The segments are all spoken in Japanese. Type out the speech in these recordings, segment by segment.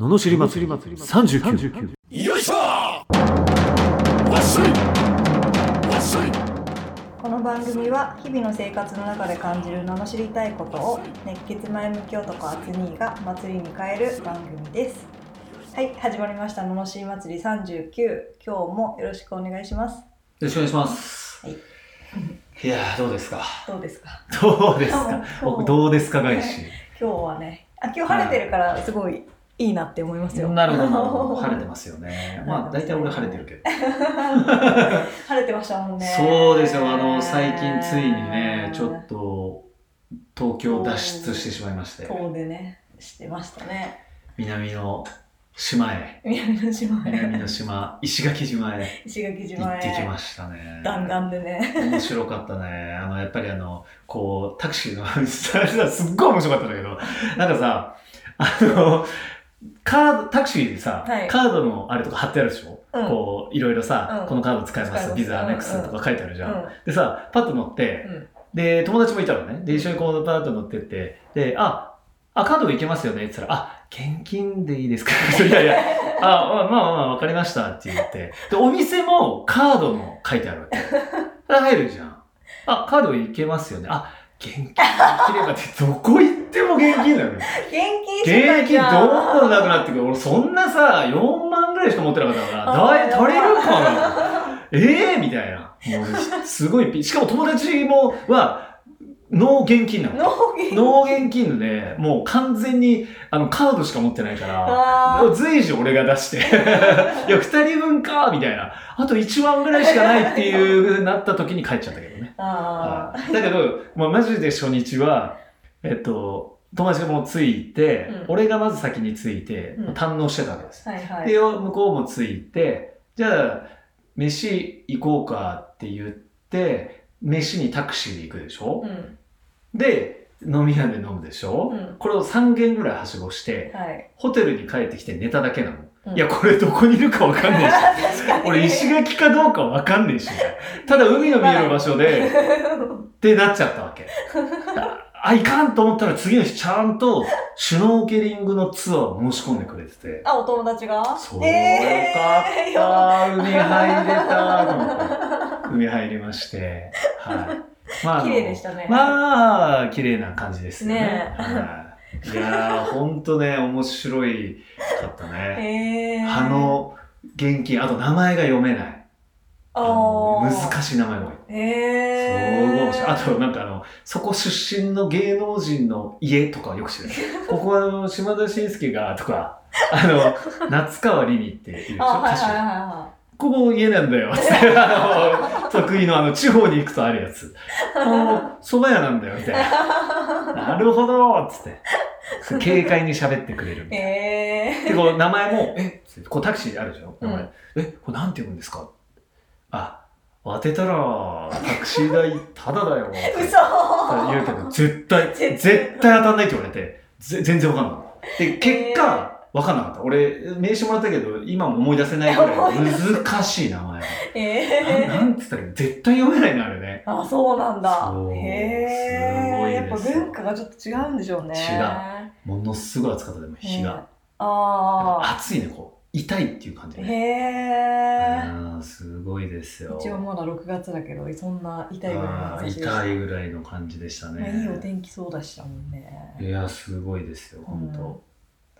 ののしり祭り。39よいしょ！わっしょい！わっしょい！この番組は日々の生活の中で感じる罵りたいことを熱血前向き男アツニーが祭りに変える番組です。はい始まりました。罵り祭り39今日もよろしくお願いします。よろしくお願いします。はい。い、やー、どうですか？どうですか？どうですか？今日。僕、どうですか返し。今日はねあ今日晴れてるからすごいいいなって思いますよなるほど。晴れてますよね。まあ、大体俺晴れてるけど。晴れてましたもんねそうですよ。あの、最近ついにね、ちょっと、東京脱出してしまいまして、遠出ねしてましたね南の島へ、南の島南への島、石垣島へ石垣行島へってきましたね。弾丸でね面白かったね。あの、やっぱりあの、こう、タクシーの、すっごい面白かったんだけど、なんかさ、あの、カード、タクシーでさ、はいカードのあれとか貼ってあるでしょ、うんこう、いろいろさ、うんこのカード使えます、使えますビザアメックスとか書いてあるじゃん。うんでさ、パッと乗って、うんで、友達もいたのね。で、一緒にこう、パッと乗ってって、で、あ、あ、カードいけますよねって言ったら、あ、現金でいいですか？いやいや、あ、まあまあまあ、わかりましたって言って。で、お店もカードも書いてあるわけ。入るじゃん。あ、カードいけますよね。あ、現金できればって、どこ行っても現金だよね。現金現金じゃんどんどんなくなってくる。俺そんなさ、4万ぐらいしか持ってなかったから、だい足りるかなええみたいな。もうすごいピ、しかも友達も、は、ノー現金なの。納金ノー現金で、もう完全に、あの、カードしか持ってないから、随時俺が出して、いや、二人分かみたいな。あと1万ぐらいしかないっていう、なった時に帰っちゃったけどね。あはい。だけど、まあ、マジで初日は、えっと、友達がもう着いて、うん。俺がまず先に着いて、うん。堪能してたわけです。ーはいはい。で、向こうも着いて、じゃあ、飯行こうかって言って、飯にタクシーで行くでしょ、うんで、飲み屋で飲むでしょ、うんこれを3軒ぐらいはしごして、はいホテルに帰ってきて寝ただけなの。うんいや、これどこにいるかわかんないし。俺石垣かどうかわかんねえし。ただ海の見える場所で、ってなっちゃったわけ。あ、いかんと思ったら次の日ちゃんとシュノーケリングのツアーを申し込んでくれてて。あお友達が？そう、えーよかった。海入れたと思って。海入りまして。はい。まあ綺麗でしたねまあ、綺麗な感じですよね。ねい、いやー、ほんとね、面白いかったね。あの、現金、あと名前が読めない。難しい名前が多い。いへすごい面ー白い。あと、なんかあの、そこ出身の芸能人の家とかよく知らない。ここはあの、島田紳介が、とか、あの、夏川りみっているでしょ、あはいはい歌手。ここ家なんだよ。つってあの、得意のあの、地方に行くとあるやつ。あの、蕎麦屋なんだよ、みたいな。なるほどつって。軽快に喋ってくれるみいたいな。へで、こう、名前も、えつってこうタクシーあるでしょ名前。うんえ、これなんて読むんですか？あ、当てたら、タクシー代、タダだよ。ー嘘言うけど、絶対、絶対当たんないって言われて、ぜ全然わかんなかった。で、結果、わかんなかった。俺、名刺もらったけど、今も思い出せないぐらい難しい名前。えななんつったら絶対読めないのあるね。あそうなんだへすごいえやっぱ文化がちょっと違うんでしょうね違ものすごい暑かったでも、日が。あ暑いね、こう。痛いっていう感じあね。へえうんすごいですよ。一応まだ6月だけどそんな痛いぐらい痛いぐらいの感じでしたまあ、いいおね。天気そうだしたもんねいや、すごいですよ、本うん当。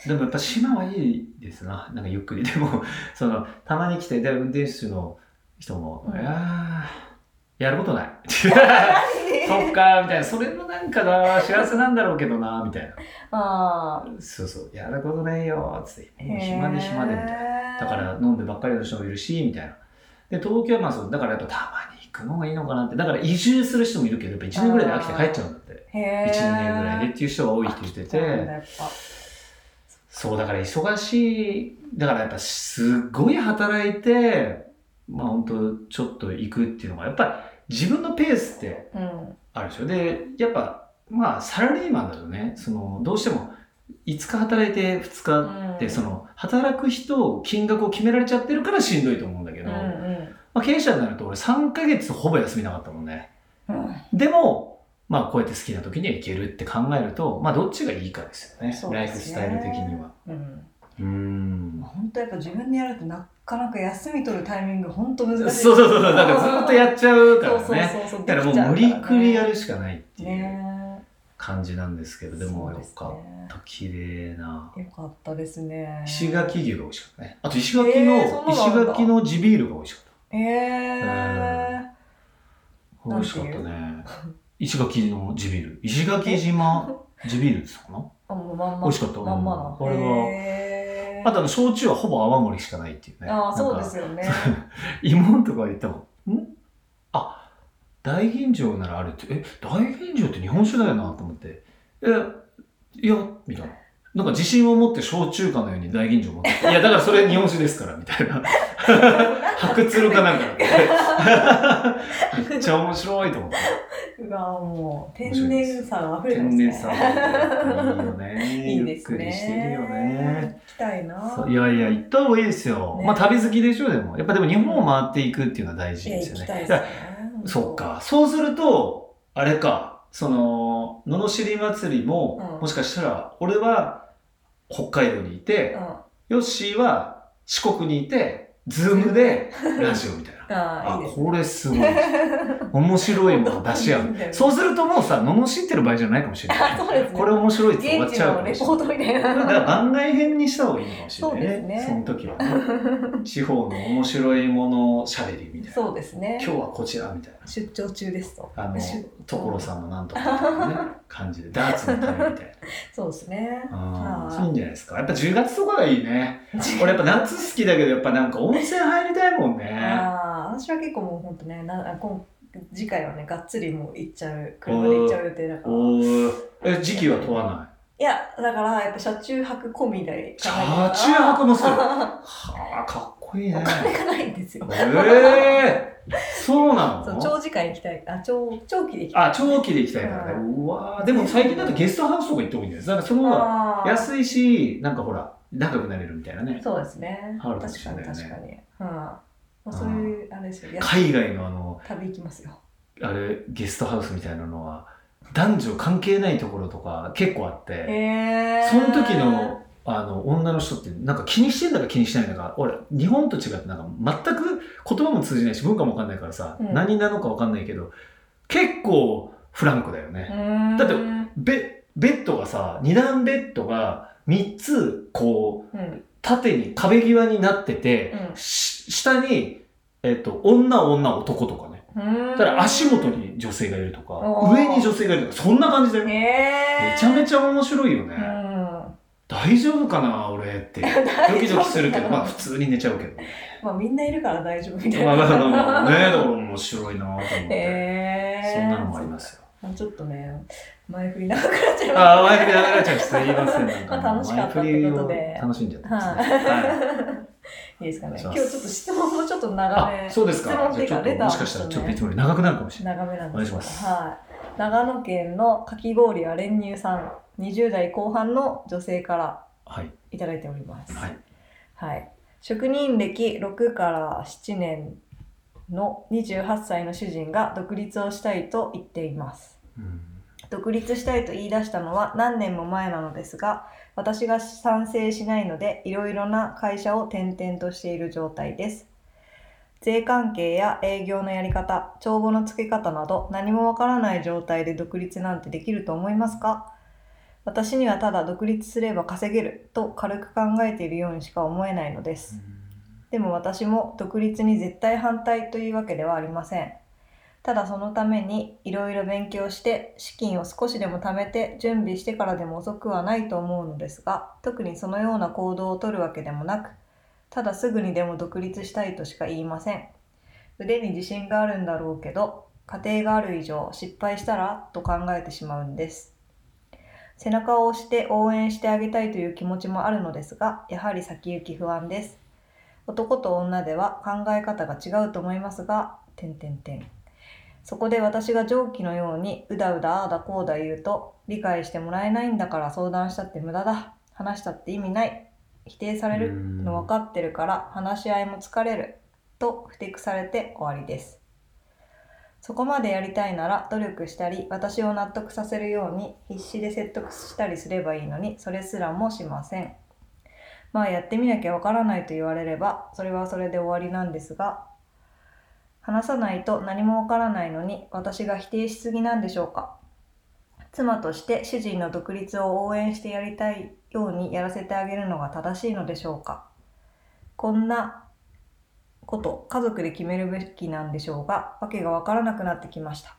でもやっぱ島はいいですな。なんかゆっくり。でも、その、たまに来て、で、運転手の人も、うんいやー、やることない。そっか、みたいな。それもなんかな、幸せなんだろうけどな、みたいな。あそうそう、やることないよ、つって。あもう暇で暇で、みたいな。だから飲んでばっかりの人もいるし、みたいな。で、東京はまあそう、だからやっぱたまに行くのがいいのかなって。だから移住する人もいるけど、やっぱ1年ぐらいで飽きて帰っちゃうんだって。へえ1、2年ぐらいでっていう人が多いって言ってて、そう、だから忙しい、だからやっぱすっごい働いて、まあ本当ちょっと行くっていうのが、やっぱり自分のペースってうんあるでしょ。で、やっぱ、まあサラリーマンだとね、その、どうしても5日働いて2日って、その、働く人、金額を決められちゃってるからしんどいと思うんだけど、うんうんまあ経営者になると俺3ヶ月ほぼ休みなかったもんね。うんでも、まあこうやって好きな時には行けるって考えると、まあどっちがいいかですよね。ねライフスタイル的には。うんうん本当やっぱ自分でやるとなかなか休み取るタイミング本当難しいそうそうそうそう、だからずっとやっちゃうからね。だからもう無理くりやるしかないっていうね感じなんですけど、でもよかっねた。綺麗な。よかったですね石垣牛が美味しかったね。あと石垣の、えー石垣の地ビールが美味しかっえー、た。美味しかったね。石垣の地ビール。石垣島地ビールですかな？あもうまんま美味しかったまんまなこれはあとあの、焼酎はほぼ泡盛しかないっていうね。あーそうですよね 妹とか言ったもん。ん？あ、大吟醸ならあるって。え、大吟醸って日本酒だよなと思って。え、いや、みたいな。なんか自信を持って焼酎かのように大吟醸持ってて。いや、だからそれ日本酒ですから、みたいな。白鶴かなんかだって。めっちゃ面白いと思って。うわもう天然さが溢れてますね天然さ。いいよね。いいですねゆっくりしてるよね。行きたいないやいや、行った方がいいですよ。ねまあ旅好きでしょ、でも。やっぱでも日本を回っていくっていうのは大事ですよね。ねらそっか。そうすると、あれか、その、ののしり祭りも、うんもしかしたら、俺は北海道にいて、ヨッシーは四国にいて、 Zoom でラジオみたいな。あこれすごい。面白いもの出し合う。そうするともうさ、罵ってる場合じゃないかもしれない。そうですねこれ面白いって終わっ現地ちゃうかもしれない。ートみたいだかなら番外編にした方がいいのかもしれないそうですねその時はね。地方の面白いものしゃべりみたいな。そうですね今日はこちらみたいな。出張中ですとあの出、所さんのなんとかみたいなね、感じで、ダーツの旅みたい そうですねういいんじゃないですか。やっぱ10月とかがいいね。俺やっぱ夏好きだけど、やっぱなんか温泉入りたいもんね。ああ私は結構もう本当ねなあ今次回はねがっつりもう行っちゃう車で行っちゃう予定だから。え、時期は問わない？やだからやっぱ車中泊込みで車中泊もする？はあ、かっこいいね。お。金がないんですよ。ええそうなの？そう長時間行きたい。あ長長期で行きたい。あ、長期で行きたいからね。うわー。でも最近だとゲストハウスとか行った方がいいんだよ。だからその方が安いし、なんかほら、仲良くなれるみたいなね。そうですね。あるかも確かにしれないね。確かに。うんもうそういうあれですよや海外のあの、旅行きますよ。あれ、ゲストハウスみたいなのは、男女関係ないところとか結構あって、へえその時の、あの、女の人って、なんか気にしてんだか気にしてないんだか、俺、日本と違って、なんか全く言葉も通じないし、文化もわかんないからさ、うん。何なのかわかんないけど、結構フランクだよね。だってベベッドがさ、二段ベッドが3つ、こう、うん。縦に壁際になってて、うん。し下に、えっと、女、女、男とかね。うんただ足元に女性がいるとか、上に女性がいるとか、そんな感じだよ。へめえちゃめちゃ面白いよね。うん大丈夫かな、俺って。ドキドキするけど、まあ普通に寝ちゃうけど。まあみんないるから大丈夫みたいなまあまあね、だから面白いなと思って。そんなのもありますよ。ちょっとね前振り長くなっちゃいまああ、前振り流れちゃう。すいません。なんかもうまあ楽しかったってことで楽しんじゃってますね。はいはいいいですかね。今日ちょっと質問もちょっと長めあ、そうですか。質問っていうかレターもしかしたらちょっといつもより長くなるかもしれない。長めなんですお願いします。はい、長野県のかき氷は練乳さん20代後半の女性からはい。いただいております。はい。はい、職人歴6から7年の28歳の主人が独立をしたいと言っています。うん独立したいと言い出したのは何年も前なのですが私が賛成しないのでいろいろな会社を転々としている状態です。税関係や営業のやり方帳簿の付け方など何もわからない状態で独立なんてできると思いますか？私にはただ独立すれば稼げると軽く考えているようにしか思えないのです。でも私も独立に絶対反対というわけではありません。ただそのためにいろいろ勉強して資金を少しでも貯めて準備してからでも遅くはないと思うのですが特にそのような行動をとるわけでもなくただすぐにでも独立したいとしか言いません。腕に自信があるんだろうけど家庭がある以上失敗したらと考えてしまうんです。背中を押して応援してあげたいという気持ちもあるのですがやはり先行き不安です。男と女では考え方が違うと思いますが、点点点。そこで私が上記のようにうだうだああだこうだ言うと理解してもらえないんだから相談したって無駄だ。話したって意味ない。否定されるの分かってるから話し合いも疲れる。と不適されて終わりです。そこまでやりたいなら努力したり私を納得させるように必死で説得したりすればいいのにそれすらもしません。まあやってみなきゃわからないと言われればそれはそれで終わりなんですが話さないと何もわからないのに私が否定しすぎなんでしょうか。妻として主人の独立を応援してやりたいようにやらせてあげるのが正しいのでしょうか。こんなこと家族で決めるべきなんでしょうがわけがわからなくなってきました。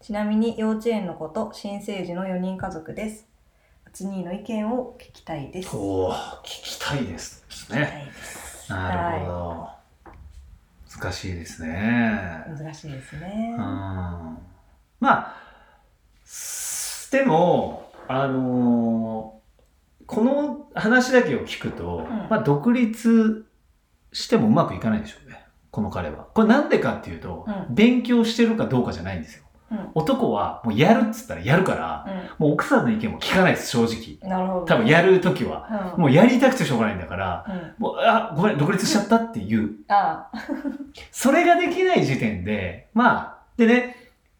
ちなみに幼稚園の子と新生児の4人家族です。つにの意見を聞きたいです。おお聞きたいです聞きたねいです。なるほど、難しいですね。難しいですね。うん。まあすでもあのーこの話だけを聞くと、ん。まあ独立してもうまくいかないでしょうね。この彼は。これなんでかっていうと、うん。勉強してるかどうかじゃないんですよ。うん男はもうやるっつったらやるから、もう奥さんの意見も聞かないです正直。うんなるほど。多分やるときはうん。もうやりたくてしょうがないんだからうん。もうあごめん独立しちゃったっていう。あ それができない時点で、まあ、でね、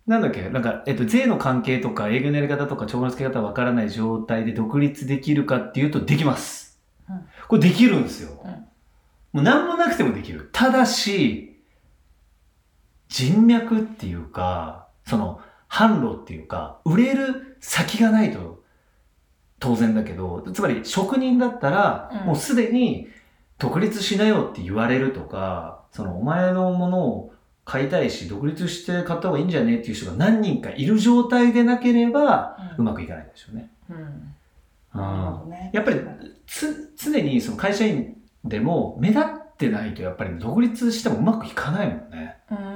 なんだっけ、なんか、えっと、税の関係とか営業のやり方とか帳の付け方わからない状態で独立できるかっていうとできます。うん。これできるんですよ。うん。もう何もなくてもできる。ただし、人脈っていうか、その、販路っていうか、売れる先がないと当然だけど、つまり職人だったら、うん。もうすでに独立しなよって言われるとか、そのお前のものを買いたいし、独立して買った方がいいんじゃねっていう人が何人かいる状態でなければ、うまくいかないでしょうね。うん。ね。やっぱりつ常にその会社員でも目立ってないとやっぱり独立してもうまくいかないもんね。うーん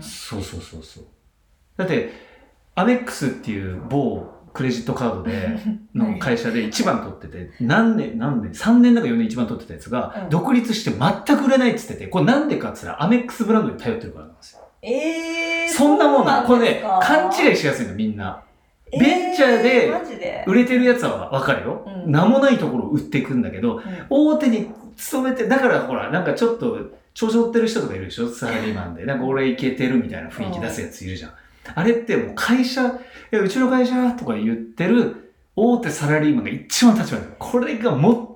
そうそうそうそう。だって、アメックスっていう某クレジットカードで、の会社で一番取ってて、何年、何年、3年だか4年一番取ってたやつが、うん独立して全く売れないって言ってて、これなんでかって言ったら、アメックスブランドに頼ってるからなんですよ。えー、そんなもんなの。これね勘違いしやすいの、みんな。ベンチャーで？売れてるやつはわかるよ。うん名もないところを売っていくんだけど、うん大手に勤めて、だからほら、なんかちょっと、調子乗ってる人とかいるでしょ？サラリーマンで。なんか俺イケてるみたいな雰囲気出すやついるじゃん。あれってもう会社、いや、うちの会社とか言ってる大手サラリーマンが一番立場だよ。これが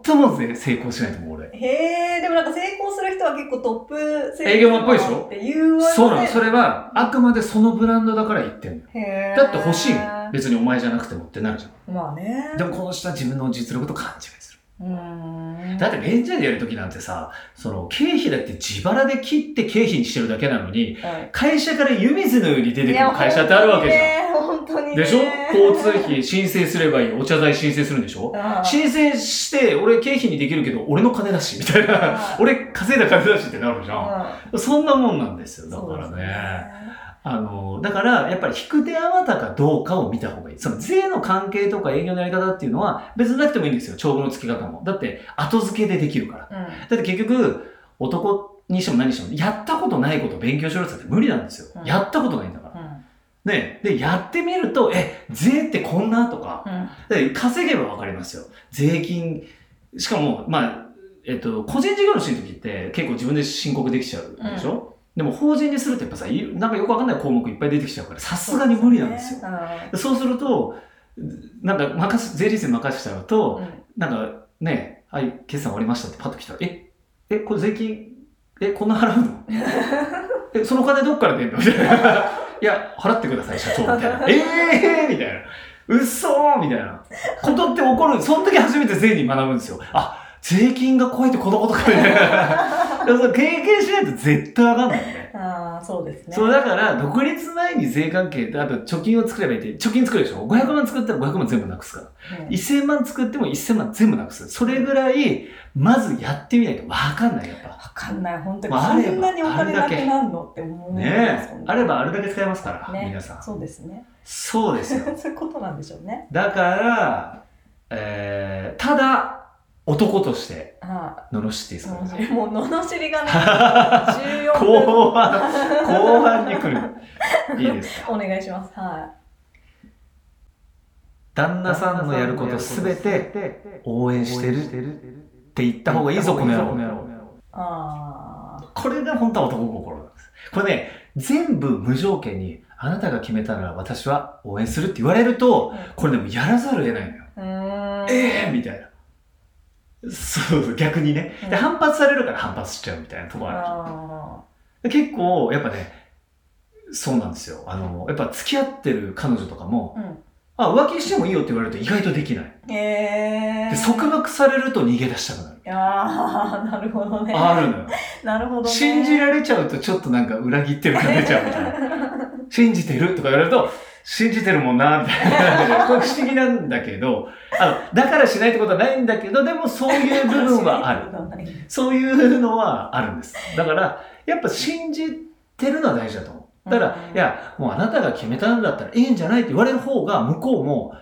最もぜ成功しないと思う、俺。へえ、でもなんか成功する人は結構トップ営業マンっぽいでしょ？っていうわそうなの。それは、あくまでそのブランドだから言ってんのよ。だって欲しいもん。別にお前じゃなくてもってなるじゃん。まあね。でもこの人は自分の実力と勘違い。だってベンチャーでやるときなんてさ、その経費だって自腹で切って経費にしてるだけなのに、はい会社から湯水のように出てくる会社ってあるわけじゃん。ゃん。本当にね。でしょ？交通費申請すればいい。お茶代申請するんでしょ？申請して、俺経費にできるけど、俺の金だし、みたいな俺稼いだ金だしってなるじゃん。うんそんなもんなんですよ。だからね。あの、だから、やっぱり引く手あまたかどうかを見た方がいい。その税の関係とか営業のやり方っていうのは別になくてもいいんですよ。帳簿の付け方も。だって、後付けでできるから。うん。だって結局、男にしても何にしても、やったことないことを勉強しろって無理なんですよ。うんやったことないんだから。うん。ね。で、やってみると、え、税ってこんなとか、うん。で稼げばわかりますよ。税金、しかも、まあ、えっと、個人事業主の時って結構自分で申告できちゃうでしょ、でも法人にするとやっぱさ、いなんかよくわかんない項目いっぱい出てきちゃうから、さすがに無理なんですよ。うそうすると、なんか任す、税理士に任せちゃうと、ん。なんかね、はい、決算終わりましたってパッと来たら、え、え、これ税金、え、こんな払うの？え、その金どっから出んの？みたいな。いや、払ってください、社長、みたいな。え えー、みたいな。うっそーみたいな。ことって起こる。その時初めて税に学ぶんですよ。あ、税金が怖いってこのことか、みたいな。経験しないと絶対わかんないよね。ああ、そうですね。そう、だから、独立前に税関係、あと貯金を作ればいいって、貯金作るでしょ ?500 万作ったら500万全部なくすから。うん1000万作っても1000万全部なくす。それぐらい、まずやってみないとわかんない、やっぱ。わかんない、本当に。まあこんなにお金なくあればなるのって思う。ねあればあれだけ使えますから、ね皆さん。そうですね。そうですよ。そういうことなんでしょうね。だから、えー、ただ、男として、は罵っていいですかい。もう、罵りがね、14分。後半、後半に来る。いいですか？お願いします。は旦那さんのやることすべて応援してるって言った方がいいぞ、この野郎。い。ああ。これが本当は男心なんです。これね、全部無条件に、あなたが決めたなら私は応援するって言われると、これでもやらざるを得ないのよ。うーんえーみたいな。そうそう、逆にね。で、うん反発されるから反発しちゃうみたいなとこある。結構、やっぱね、そうなんですよ。あの、やっぱ付き合ってる彼女とかも、ーうんあ、浮気してもいいよって言われると意外とできない。へえで、束縛されると逃げ出したくなる。ああなるほどねあるのよ。なるほどね 信じられちゃうとちょっとなんか裏切ってる感出ちゃうみたいな。信じてるとか言われると、信じてるもんな、みたいな。これ不思議なんだけど、あの、だからしないってことはないんだけど、でもそういう部分はある。そういうのはあるんです。だから、やっぱ信じてるのは大事だと思う。だから、うんいや、もうあなたが決めたんだったらいいんじゃないって言われる方が、向こうも、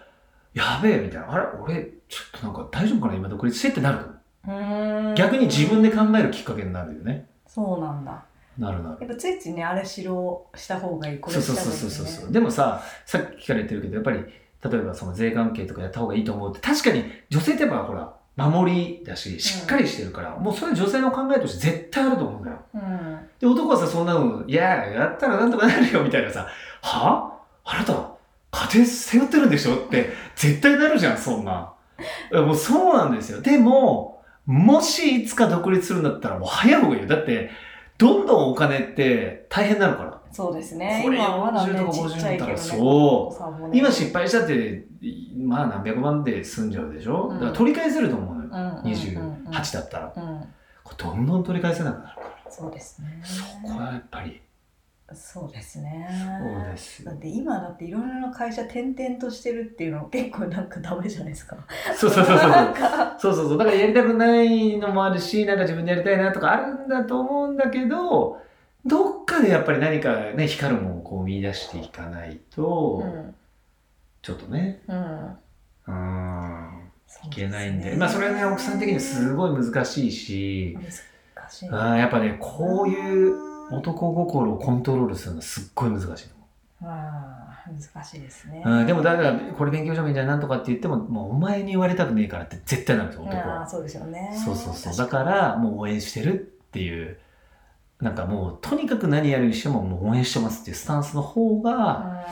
やべえ、みたいな。あれ？俺、ちょっとなんか大丈夫かな？今独立してってなると思う。逆に自分で考えるきっかけになるよね。そうなんだなるなる。やっぱついついねあれしろした方がいいこれそうしたそうそうそうそう。方がいいねでもさ、さっきから言ってるけど、やっぱり、例えばその税関係とかやった方がいいと思うって、確かに女性ってやっぱほら、守りだし、しっかりしてるから、もうそれ女性の考えとして絶対あると思うんだよ。うんで、男はさ、そんなの、いや、やったらなんとかなるよ、みたいなさ、は？あなた、家庭背負ってるんでしょって、絶対なるじゃん、そんな。いやもうそうなんですよ。でも、もしいつか独立するんだったら、もう早い方がいいよ。だって、どんどんお金って大変になるから。そうですねこれ今はまだね40とかちっちゃいけどね50そう今失敗したって、まあ何百万で済んじゃうでしょ、うんだから取り返せると思うのよ。うんうんうんうん28だったら。うんどんどん取り返せなくなるから。そうですねそこはやっぱり。そうですね。そうですよ。だって今だっていろいろな会社転々としてるっていうの結構なんかダメじゃないですか。そうそうそうそう。そうそうそう。だからやりたくないのもあるし、なんか自分でやりたいなとかあるんだと思うんだけど、どっかでやっぱり何かね、光るものをこう見出していかないと、うん。ちょっとね、うん。うーん、いけないんで。まあそれはね、奥さん的にはすごい難しいし、難しい。あーやっぱね、こういう男心をコントロールするのはすっごい難しいとあー難しいですね思う。うん、でもだから、これ勉強してもいいんじゃないなんとかって言っても、もうお前に言われたくねえからって絶対なるんですよ、男は。そうですよねそうそうそう。だから、もう応援してるっていう、なんかもう、とにかく何やるにしても、もう応援してますっていうスタンスの方が、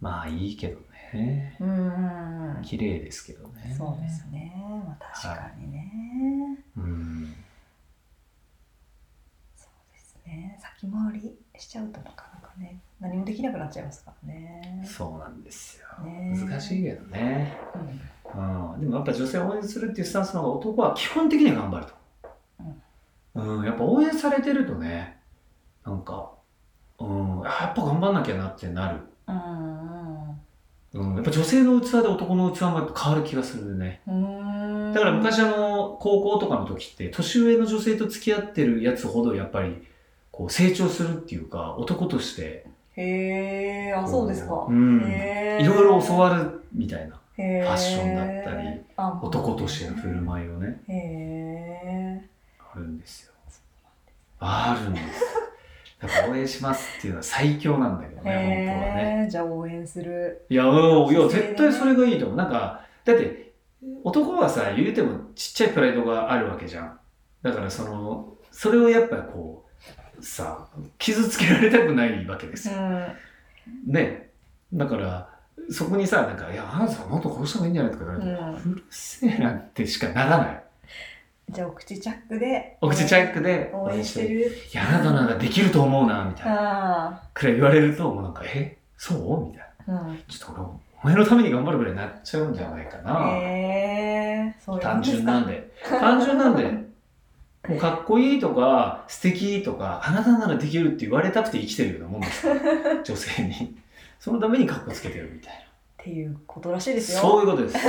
まあいいけどね。綺麗ですけどね。そうですねまあ確かにね、うん。そうですね先回りしちゃうとなかなかね何もできなくなっちゃいますからねそうなんですよ。ね難しいけどね。うんうん。でもやっぱ女性を応援するっていうスタンスの方が男は基本的には頑張ると。うん。やっぱ応援されてるとね、なんか、うん、あやっぱ頑張んなきゃなってなる。うんうん。やっぱ女性の器で男の器もやっぱ変わる気がするね。うんだから昔あの、高校とかの時って、年上の女性と付き合ってるやつほどやっぱり、こう成長するっていうか、男として、へえあそうですか。うん。いろいろ教わるみたいな、ファッションだったりあ男としての振る舞いをね、へえあるんですよ。あるんです。だから応援しますっていうのは最強なんだけどね、本当はね。じゃあ応援する。いや、うんいや、絶対それがいいと思う。なんか、だって、男はさ、言うてもちっちゃいプライドがあるわけじゃん。だからその、それをやっぱこう、さ、傷つけられたくないわけですよ。うんね。だから、そこにさ、なんか、いや、あなたもっとこうした方がいいんじゃないとか言われて、うんうるせえなってしかならない。じゃあお口チャックでお口チャックで応援してるいや、あなたならできると思うな、みたいな。あくらい言われると、もうなんか、えそう？みたいな。あうんちょっと俺、お前のために頑張るぐらいになっちゃうんじゃないかな。へえそう単純なんでで。単純なんで。もうかっこいいとか、素敵とか、あなたならできるって言われたくて生きてるようなもんですよ。女性に。そのためにかっこつけてるみたいっていうことらしいな。ですよそういうことです。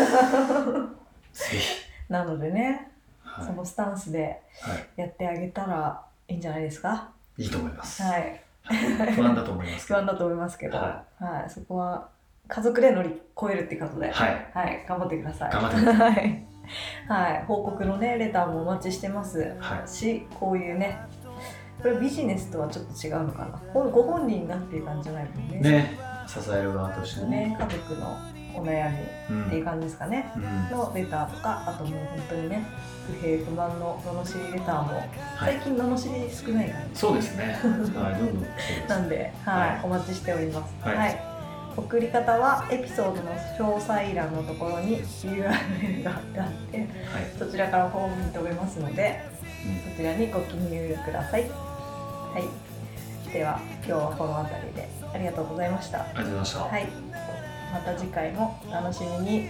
ぜひ。なのでね、はいそのスタンスではいやってあげたらいいんじゃないですか？いいと思います。はい 不安だと思いますけど。不安だと思いますけど、ははい、そこは家族で乗り越えるってことで、はい、はい。頑張ってください。頑張ってくださはい、はい、報告のねレターもお待ちしてます。はいし、こういうね、これビジネスとはちょっと違うのかな。ほご本人がっていう感じじゃないもんね。ね。支える側としてね。ね、家族のお悩みうん。っていう感じですかね。うんのレターとか、あともう本当にね、不平不満の罵りレターも、はい最近罵り少ない感じ。そうですね。はい、ど。なんで、はい、はいお待ちしております。はいはい。送り方はエピソードの詳細欄のところに URL があってはい。そちらからフォームに飛べますのでそちらにご記入ください。はい。では今日はこの辺りでありがとうございました。ありがとうございました。はい。また次回もお楽しみに